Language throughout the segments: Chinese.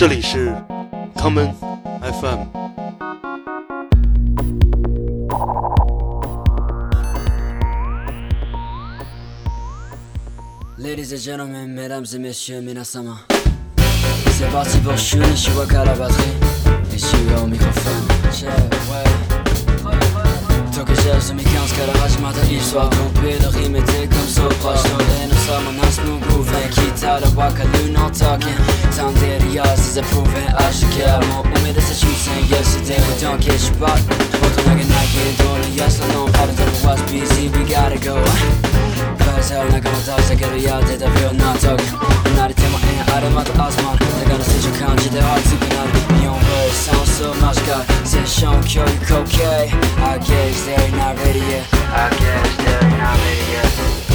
FM. FM。Ladies and gentlemen, mesdames et messieurs, minasama. C'est parti pour Shuni suis à la batterie et suis au microphone. Ciao, ouais. 食事休みキャンスから始まった一緒はトップへの秘めて感想パッションでのさもなしの部分聞いたらわかるのだけサンデリアスザプーフェンアシケアもおめでたし戦 Yesterday we don't get you back 大人げないけどの安らのパルトル was busy we gotta go 会社を仲間倒したけどやってた病な時なり手も縁あれまたアスマン手がの成長感じて熱くなる so Sans maç kal Sen you okay I guess they're not ready yet I guess they're not ready yet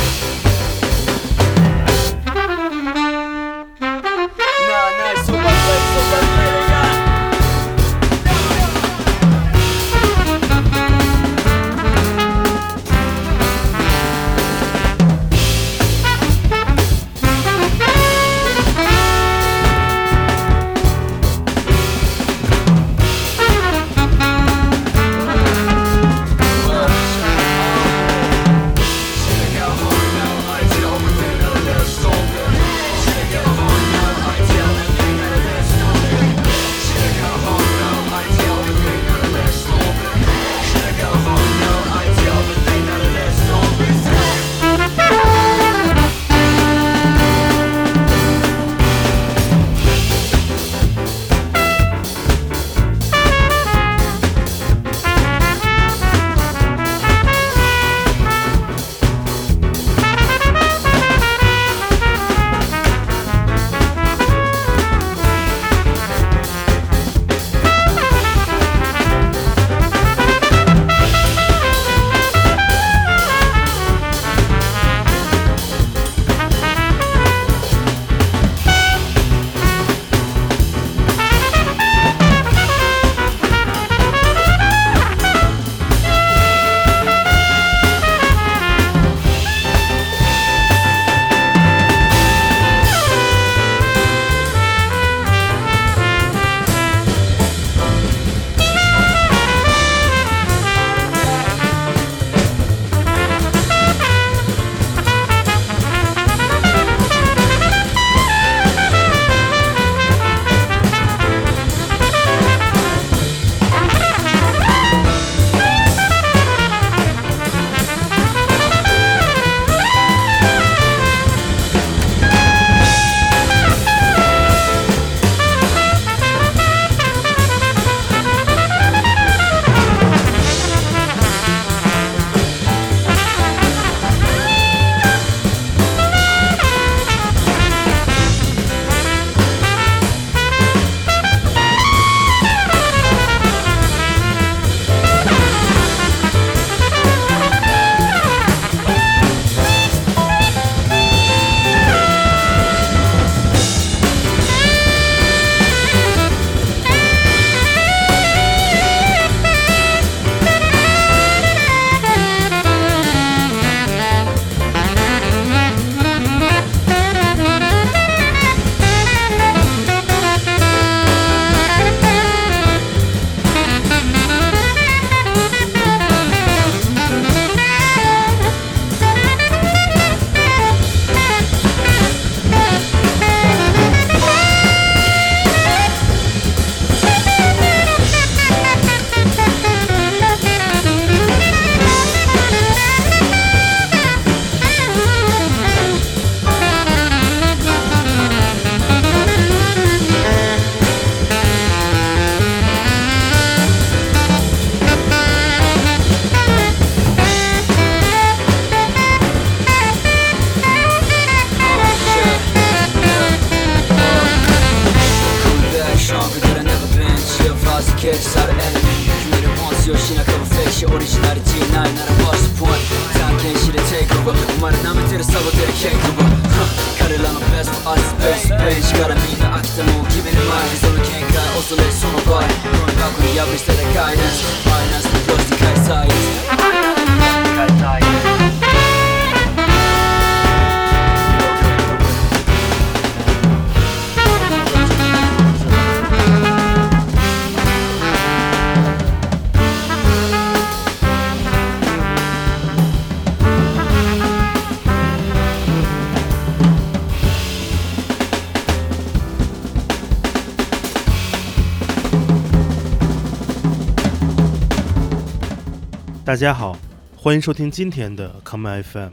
大家好，欢迎收听今天的 Come FM。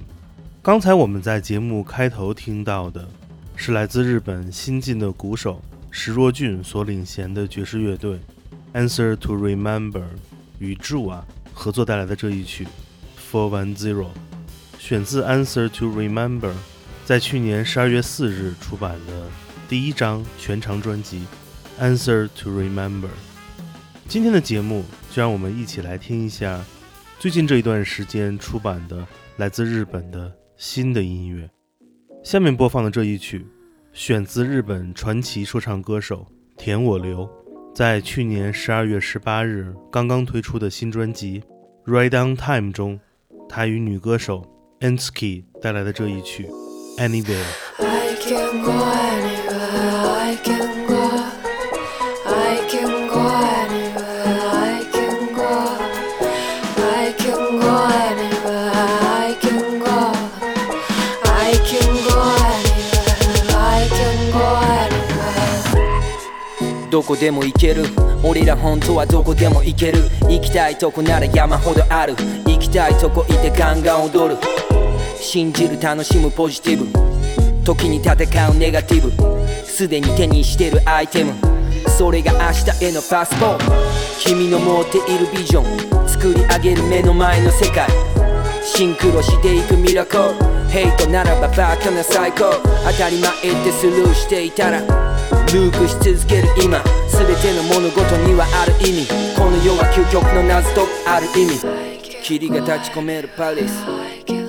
刚才我们在节目开头听到的是来自日本新晋的鼓手石若俊所领衔的爵士乐队 Answer to Remember 与 j u 啊合作带来的这一曲 For One Zero，选自 Answer to Remember 在去年十二月四日出版的第一张全长专辑 Answer to Remember。今天的节目就让我们一起来听一下。最近这一段时间出版的来自日本的新的音乐，下面播放的这一曲选自日本传奇说唱歌手田我流，在去年十二月十八日刚刚推出的新专辑《Right On Time》中，他与女歌手 Enski 带来的这一曲《Anywhere》。どこでも行ける俺ら本当はどこでも行ける行きたいとこなら山ほどある行きたいとこいてガンガン踊る信じる楽しむポジティブ時に戦うネガティブすでに手にしてるアイテムそれが明日へのパスポート君の持っているビジョン作り上げる目の前の世界シンクロしていくミラクルヘイトならばバカな最高当たり前ってスルーしていたらループし続ける今全ての物事にはある意味この世は究極の謎とある意味霧が立ち込めるパリス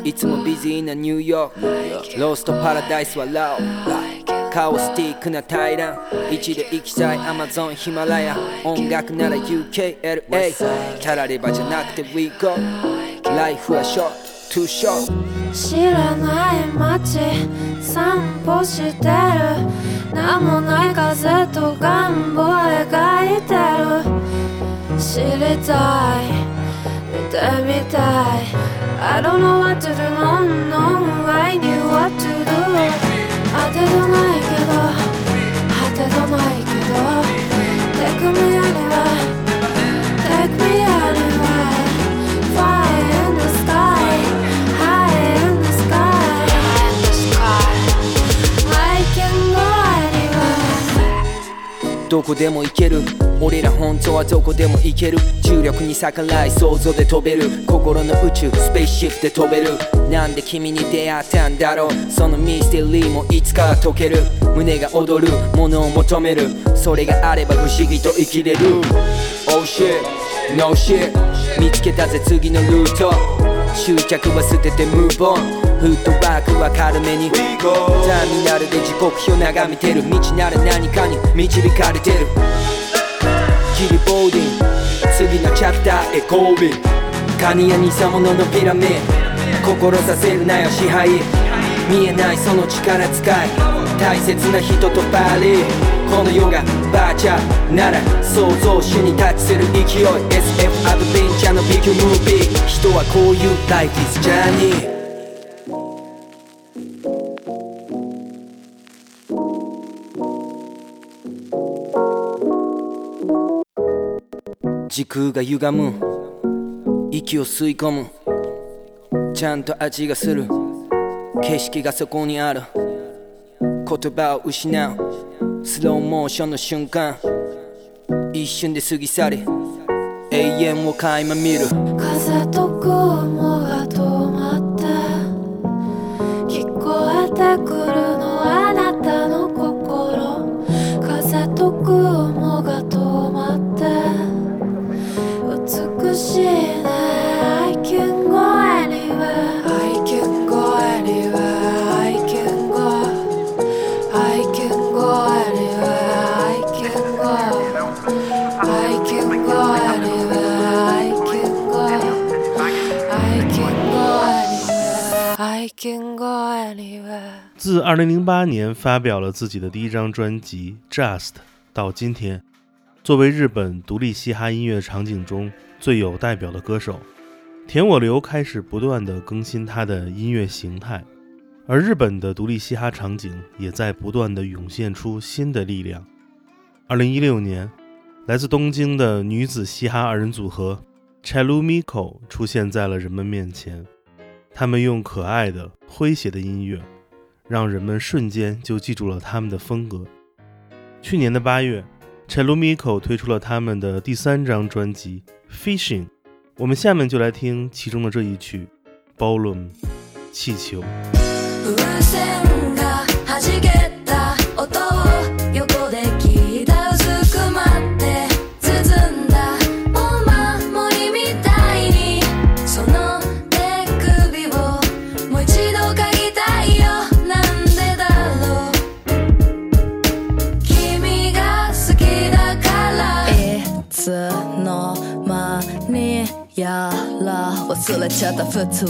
いつもビジーなニューヨークローストパラダイスはラオカオスティックな平ン一で行きたいアマゾンヒマラヤ音楽なら UKLA タラレバじゃなくて WeGo ライフはショートショー知らない街散歩してる何もない風と願望描いてる知りたい見てみたい I don't know what to do no no I knew what to do 当てとないけど果てとないけど手組みどこでも行ける俺ら本当はどこでも行ける重力に逆らい想像で飛べる心の宇宙スペースシフトで飛べるなんで君に出会ったんだろうそのミステリーもいつか解ける胸が踊るものを求めるそれがあれば不思議と生きれる Oh shit, no shit 見つけたぜ次のルート執着は捨ててムーブオンフットワークは軽めにターミナルで時刻表眺めてる道なら何かに導かれてるキリボーディン次のチャプターへ交尾カニや偽物のピラミッド心させるなよ支配見えないその力使い大切な人とバリーこの世がバーチャーなら創造主にタッチする勢い SF アドベンチャーのビッグムービー人はこういう Life is Journey 時空が歪む息を吸い込むちゃんと味がする景色がそこにある言葉を失うスローモーションの瞬間一瞬で過ぎ去り永遠を垣間見る風と自2008年发表了自己的第一张专辑《Just》到今天，作为日本独立嘻哈音乐场景中最有代表的歌手，田我流开始不断的更新他的音乐形态，而日本的独立嘻哈场景也在不断的涌现出新的力量。2016年，来自东京的女子嘻哈二人组合 Chalumiko 出现在了人们面前，他们用可爱的、诙谐的音乐。让人们瞬间就记住了他们的风格。去年的八月，Chalumico 推出了他们的第三张专辑《Fishing》，我们下面就来听其中的这一曲《Balloon 气球》。た普通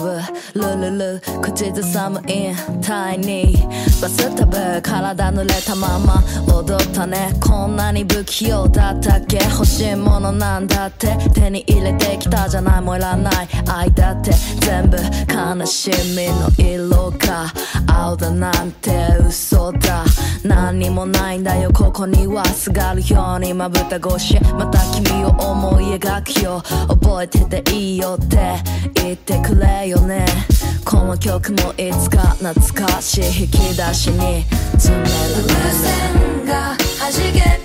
ルルル口ずさむインタイにバスタブ体濡れたまま踊ったねこんなに不器用だったっけ欲しいものなんだって手に入れてきたじゃないもいらない愛だって全部悲しみの色が青だなんて嘘だ何にもないんだよここにはすがるようにまぶた越しまた君を思い描くよ覚えてていいよって言っててくれよねこの曲もいつか懐かしい引き出しに詰める風船が弾け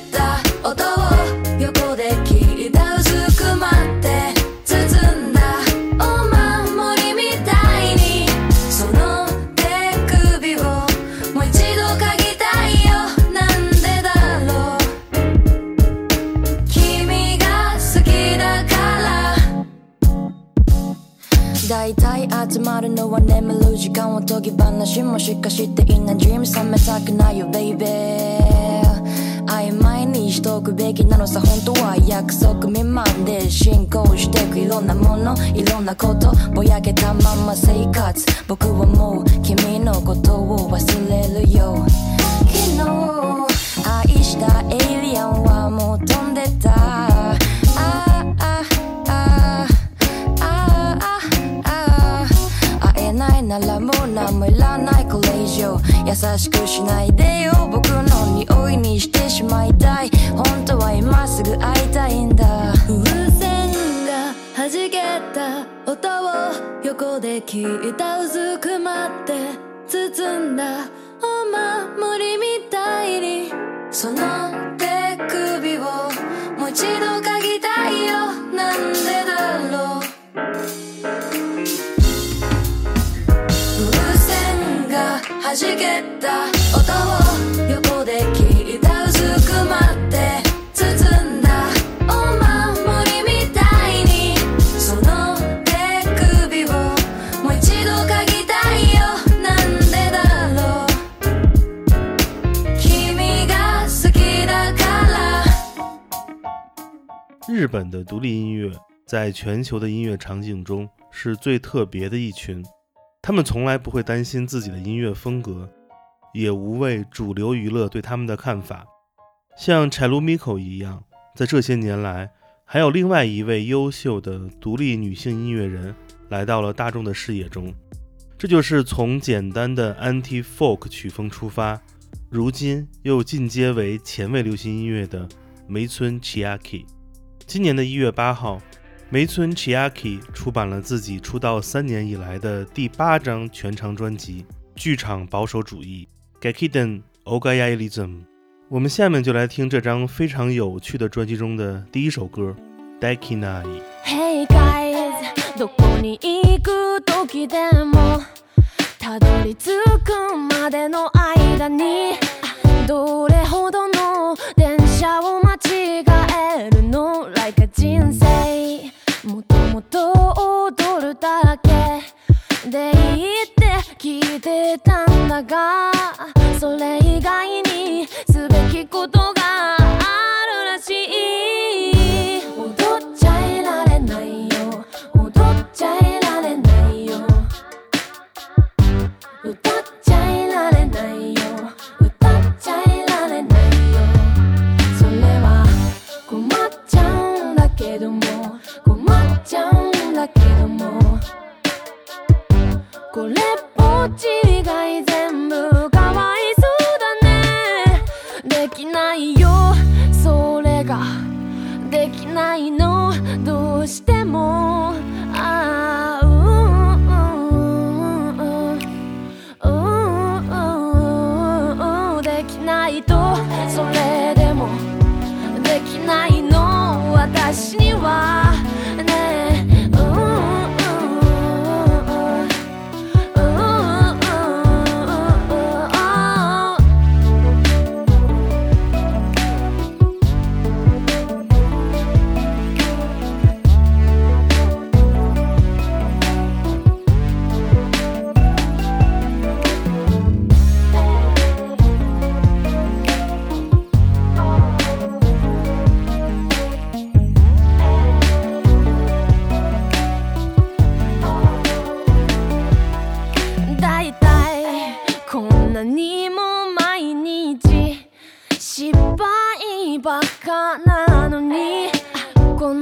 もしかしていな a dream 冷めたくないよ baby 曖昧にしとくべきなのさ本当は約束未満で進行してくいろんなものいろんなことぼやけたまま生活僕はもう君のことを忘れるよ優しくしないでよ僕の匂いにしてしまいたい本当は今すぐ会いたいんだ風船が弾けた音を横で聞いたうずくまって包んだお守りみたいにその手首をもう一度嗅ぎたいよなんでだろう日本的独立音乐在全球的音乐场景中是最特别的一群。他们从来不会担心自己的音乐风格，也无畏主流娱乐对他们的看法。像柴鲁米可一样，在这些年来，还有另外一位优秀的独立女性音乐人来到了大众的视野中，这就是从简单的 anti folk 曲风出发，如今又进阶为前卫流行音乐的梅村 Chiaki。今年的一月八号。梅村 Chiaki 出版了自己出道三年以来的第八张全长专辑《剧场保守主义 g a k i d e n o g a y a l i s m 我们下面就来听这张非常有趣的专辑中的第一首歌《Dekinai》。だけでいいって聞いてたんだがそれ以外にすべきことが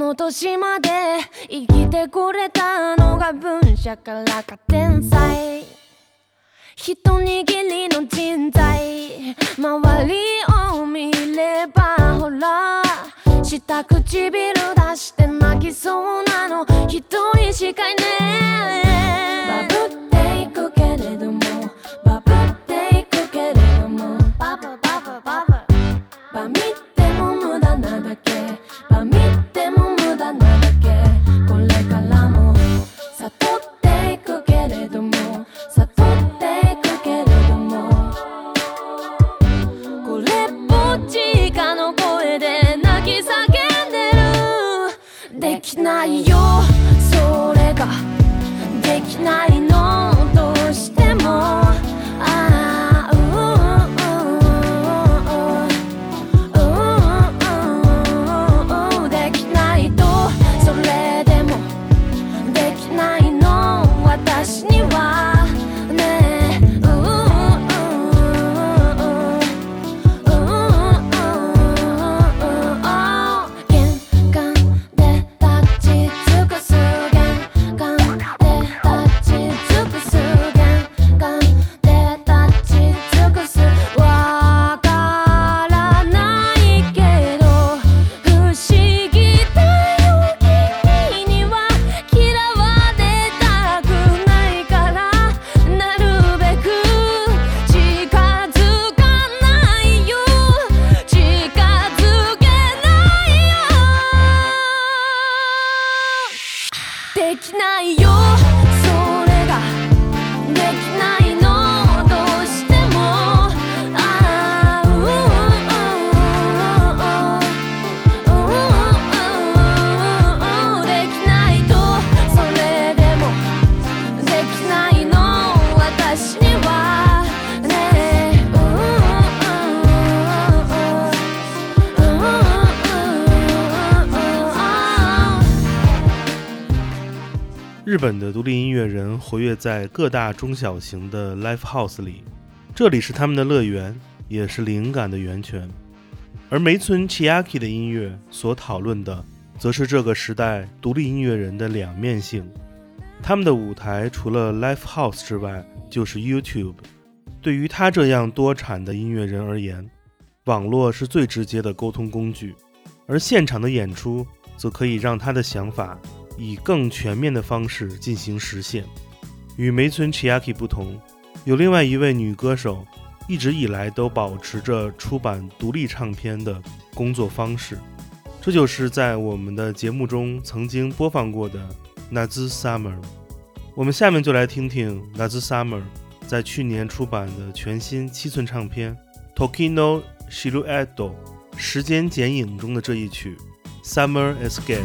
の年まで生きてくれたのが文社からか天才一握りの人材周りを見ればほら下唇出して泣きそうなの一人しかいねえバブっていくけれどもできないよそれができないのとないよ日本的独立音乐人活跃在各大中小型的 live house 里，这里是他们的乐园，也是灵感的源泉。而梅村 Chiaki 的音乐所讨论的，则是这个时代独立音乐人的两面性。他们的舞台除了 live house 之外，就是 YouTube。对于他这样多产的音乐人而言，网络是最直接的沟通工具，而现场的演出则可以让他的想法。以更全面的方式进行实现。与梅村 Chiaki 不同，有另外一位女歌手，一直以来都保持着出版独立唱片的工作方式。这就是在我们的节目中曾经播放过的 n a z s u Summer。我们下面就来听听 n a z s u Summer 在去年出版的全新七寸唱片 Tokino s h i l u e t o 时间剪影》中的这一曲《Summer Escape》。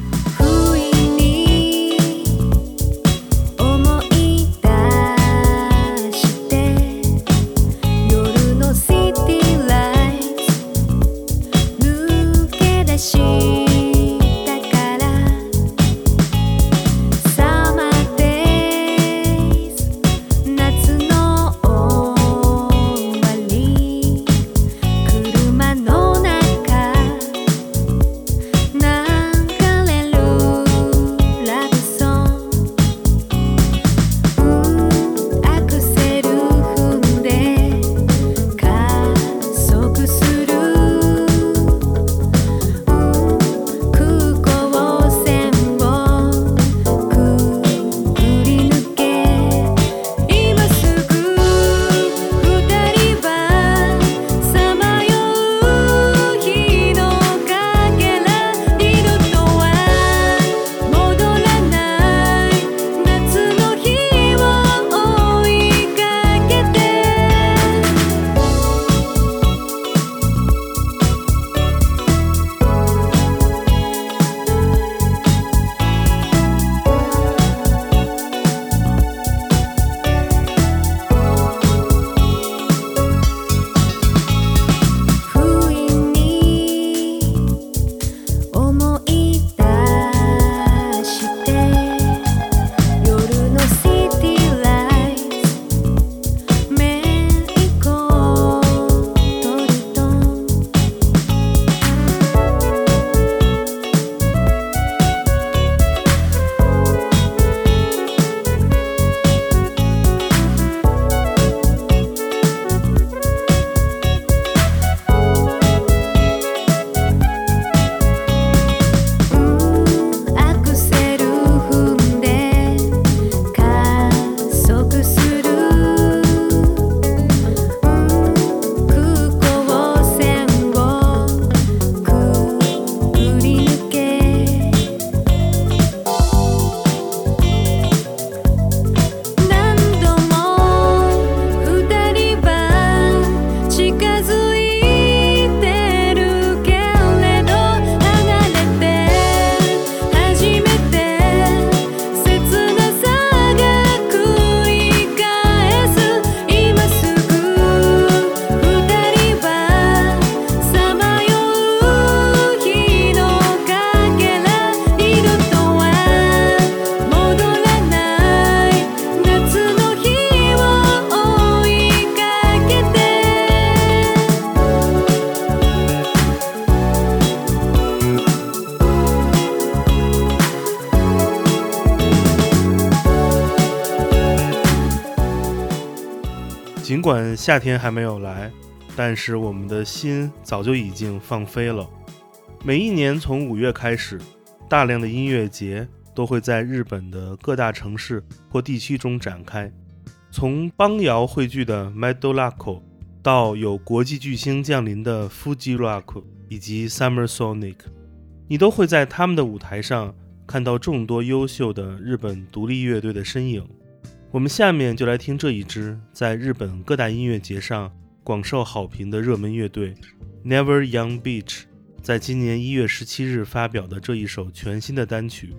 夏天还没有来，但是我们的心早就已经放飞了。每一年从五月开始，大量的音乐节都会在日本的各大城市或地区中展开。从邦摇汇聚的 m e d o l a k o 到有国际巨星降临的 Fuji Rock，以及 Summer Sonic，你都会在他们的舞台上看到众多优秀的日本独立乐队的身影。我们下面就来听这一支在日本各大音乐节上广受好评的热门乐队 Never Young Beach 在今年一月十七日发表的这一首全新的单曲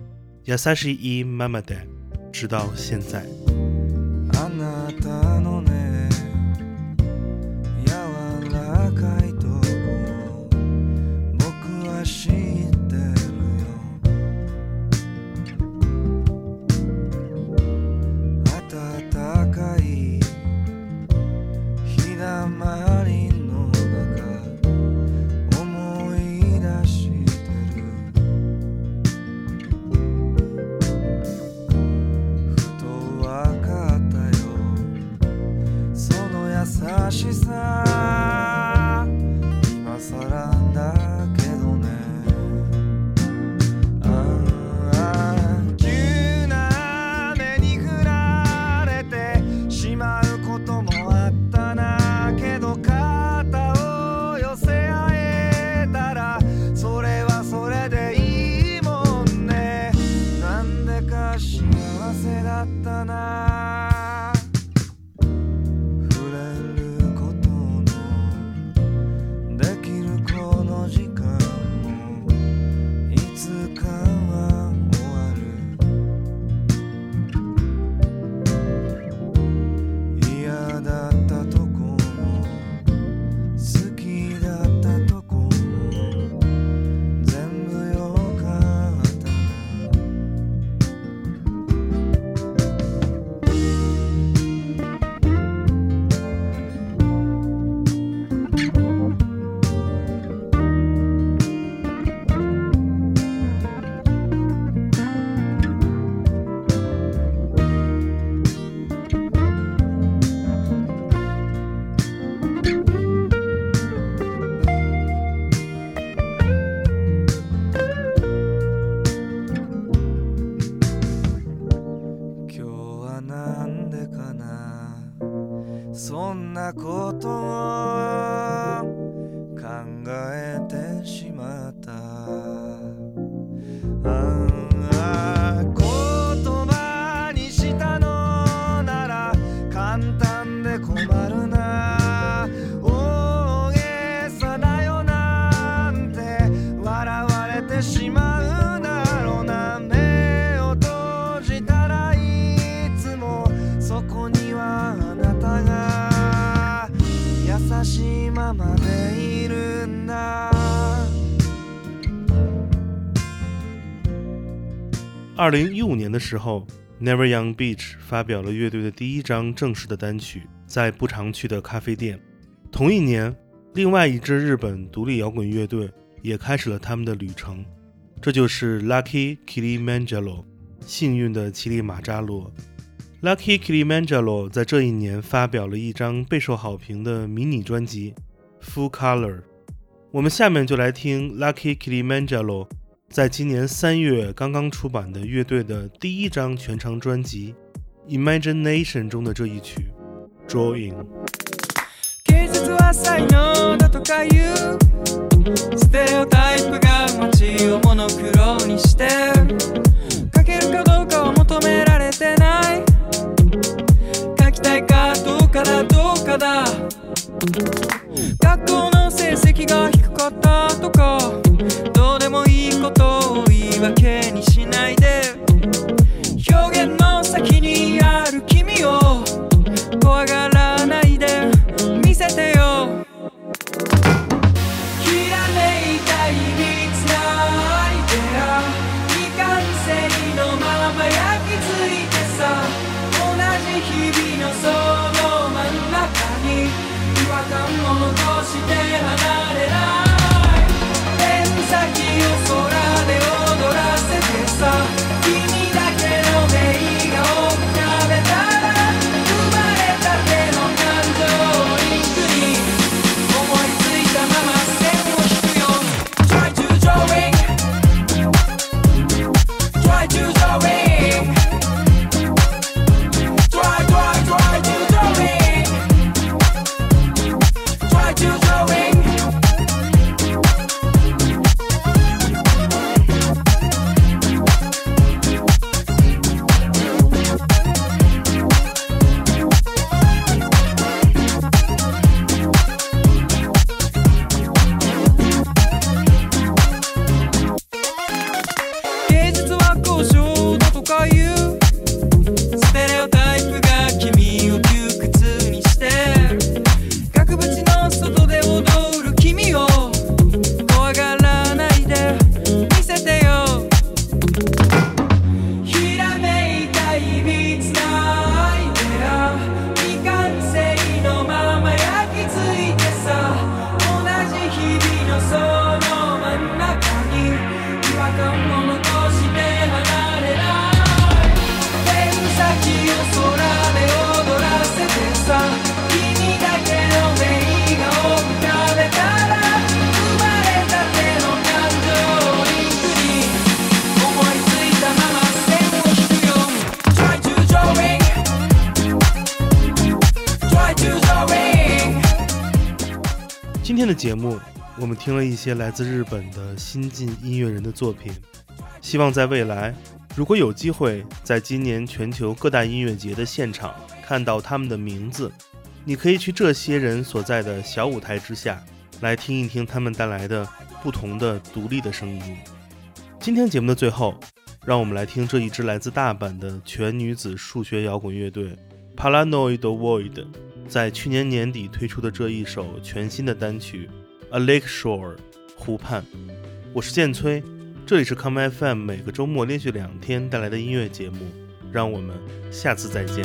Yasashii Mamade 直到现在。二零一五年的时候，Never Young Beach 发表了乐队的第一张正式的单曲，在不常去的咖啡店。同一年，另外一支日本独立摇滚乐队也开始了他们的旅程，这就是 Lucky k i l i m a n g a r o 幸运的奇力马扎罗。Lucky k i l i m a n g a r o 在这一年发表了一张备受好评的迷你专辑《Full Color》。我们下面就来听 Lucky k i l i m a n g a r o 在今年三月刚刚出版的乐队的第一张全长专辑《Imagination》中的这一曲《Drawing》。今天的节目，我们听了一些来自日本的新晋音乐人的作品。希望在未来，如果有机会，在今年全球各大音乐节的现场看到他们的名字，你可以去这些人所在的小舞台之下，来听一听他们带来的不同的独立的声音。今天节目的最后，让我们来听这一支来自大阪的全女子数学摇滚乐队《Paranoid Void》。在去年年底推出的这一首全新的单曲《A Lake Shore》湖畔，我是建崔，这里是 Come m f a 每个周末连续两天带来的音乐节目，让我们下次再见。